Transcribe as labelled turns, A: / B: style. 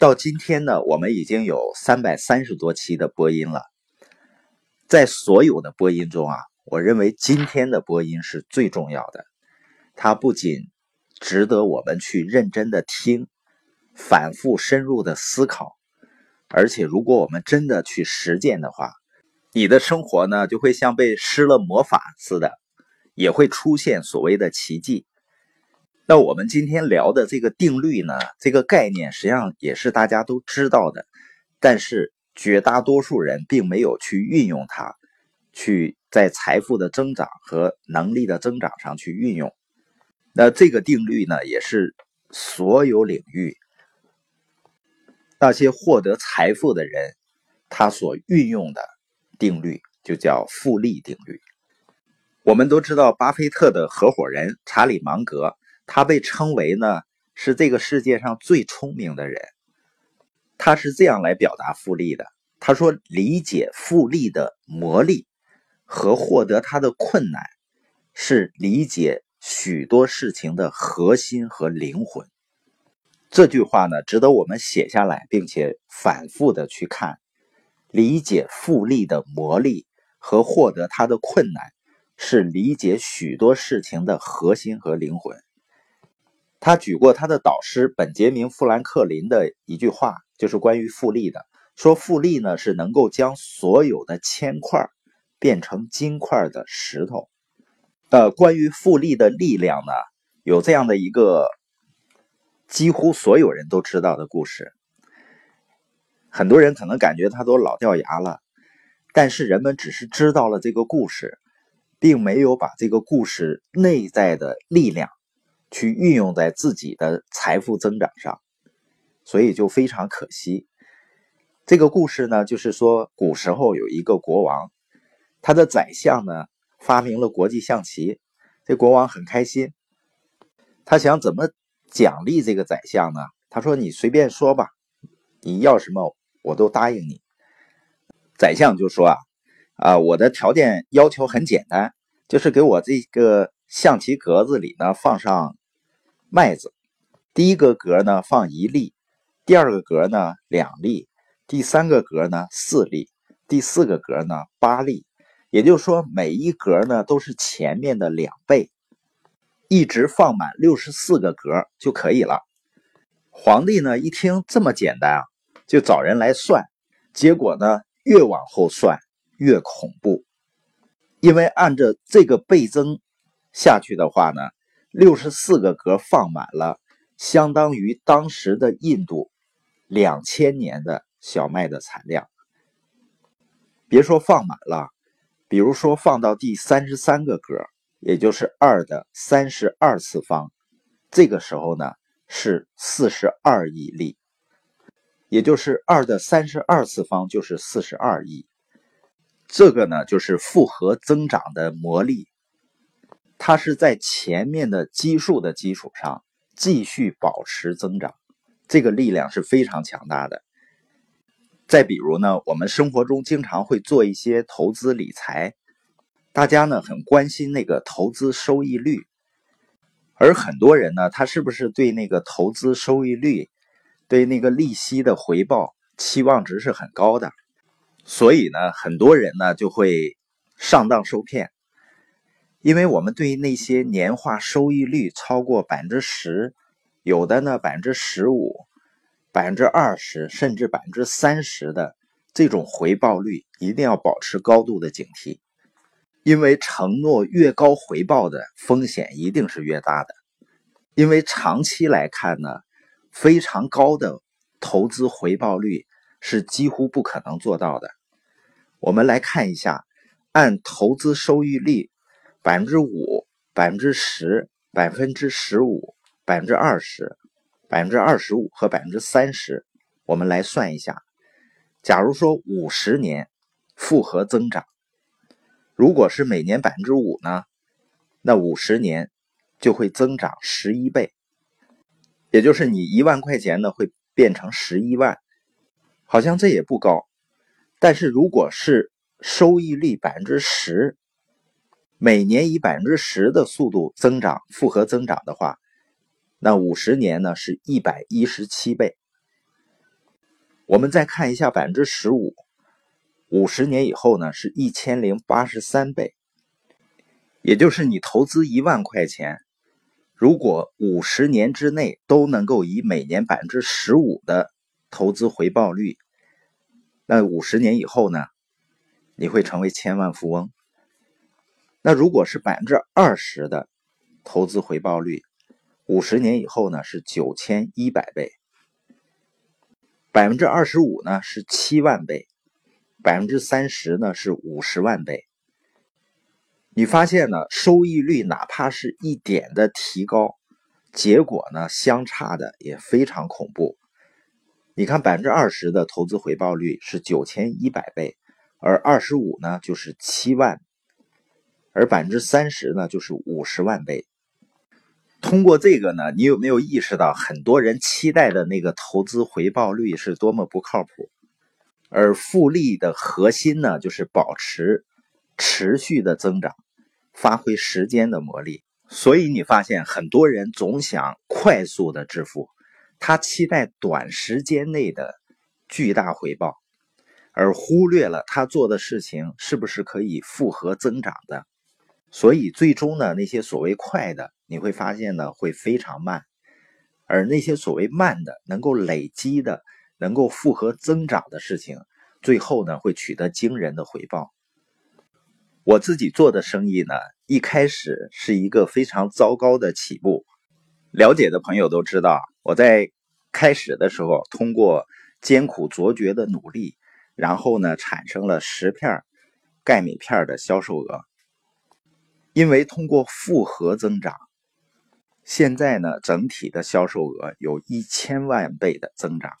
A: 到今天呢，我们已经有三百三十多期的播音了。在所有的播音中啊，我认为今天的播音是最重要的。它不仅值得我们去认真的听、反复深入的思考，而且如果我们真的去实践的话，你的生活呢就会像被施了魔法似的，也会出现所谓的奇迹。那我们今天聊的这个定律呢，这个概念实际上也是大家都知道的，但是绝大多数人并没有去运用它，去在财富的增长和能力的增长上去运用。那这个定律呢，也是所有领域那些获得财富的人他所运用的定律，就叫复利定律。我们都知道，巴菲特的合伙人查理芒格。他被称为呢是这个世界上最聪明的人，他是这样来表达复利的。他说：“理解复利的魔力和获得它的困难，是理解许多事情的核心和灵魂。”这句话呢，值得我们写下来，并且反复的去看。理解复利的魔力和获得它的困难，是理解许多事情的核心和灵魂。他举过他的导师本杰明·富兰克林的一句话，就是关于复利的，说复利呢是能够将所有的铅块变成金块的石头。呃，关于复利的力量呢，有这样的一个几乎所有人都知道的故事。很多人可能感觉他都老掉牙了，但是人们只是知道了这个故事，并没有把这个故事内在的力量。去运用在自己的财富增长上，所以就非常可惜。这个故事呢，就是说古时候有一个国王，他的宰相呢发明了国际象棋，这国王很开心，他想怎么奖励这个宰相呢？他说：“你随便说吧，你要什么我都答应你。”宰相就说：“啊啊，我的条件要求很简单，就是给我这个象棋格子里呢放上。”麦子，第一个格呢放一粒，第二个格呢两粒，第三个格呢四粒，第四个格呢八粒。也就是说，每一格呢都是前面的两倍，一直放满六十四个格就可以了。皇帝呢一听这么简单啊，就找人来算，结果呢越往后算越恐怖，因为按照这个倍增下去的话呢。六十四个格放满了，相当于当时的印度两千年的小麦的产量。别说放满了，比如说放到第三十三个格，也就是二的三十二次方，这个时候呢是四十二亿粒，也就是二的三十二次方就是四十二亿。这个呢就是复合增长的魔力。它是在前面的基数的基础上继续保持增长，这个力量是非常强大的。再比如呢，我们生活中经常会做一些投资理财，大家呢很关心那个投资收益率，而很多人呢，他是不是对那个投资收益率、对那个利息的回报期望值是很高的？所以呢，很多人呢就会上当受骗。因为我们对于那些年化收益率超过百分之十，有的呢百分之十五、百分之二十，甚至百分之三十的这种回报率，一定要保持高度的警惕。因为承诺越高回报的风险一定是越大的。因为长期来看呢，非常高的投资回报率是几乎不可能做到的。我们来看一下，按投资收益率。百分之五、百分之十、百分之十五、百分之二十、百分之二十五和百分之三十，我们来算一下。假如说五十年复合增长，如果是每年百分之五呢，那五十年就会增长十一倍，也就是你一万块钱呢会变成十一万，好像这也不高。但是如果是收益率百分之十，每年以百分之十的速度增长，复合增长的话，那五十年呢是一百一十七倍。我们再看一下百分之十五，五十年以后呢是一千零八十三倍，也就是你投资一万块钱，如果五十年之内都能够以每年百分之十五的投资回报率，那五十年以后呢，你会成为千万富翁。那如果是百分之二十的投资回报率，五十年以后呢是九千一百倍。百分之二十五呢是七万倍，百分之三十呢是五十万倍。你发现呢，收益率哪怕是一点的提高，结果呢相差的也非常恐怖。你看，百分之二十的投资回报率是九千一百倍，而二十五呢就是七万，而百分之三十呢就是五十万倍。通过这个呢，你有没有意识到很多人期待的那个投资回报率是多么不靠谱？而复利的核心呢，就是保持持续的增长，发挥时间的魔力。所以你发现很多人总想快速的致富，他期待短时间内的巨大回报，而忽略了他做的事情是不是可以复合增长的。所以最终呢，那些所谓快的。你会发现呢，会非常慢，而那些所谓慢的、能够累积的、能够复合增长的事情，最后呢会取得惊人的回报。我自己做的生意呢，一开始是一个非常糟糕的起步。了解的朋友都知道，我在开始的时候通过艰苦卓绝的努力，然后呢产生了十片钙镁片的销售额，因为通过复合增长。现在呢，整体的销售额有一千万倍的增长。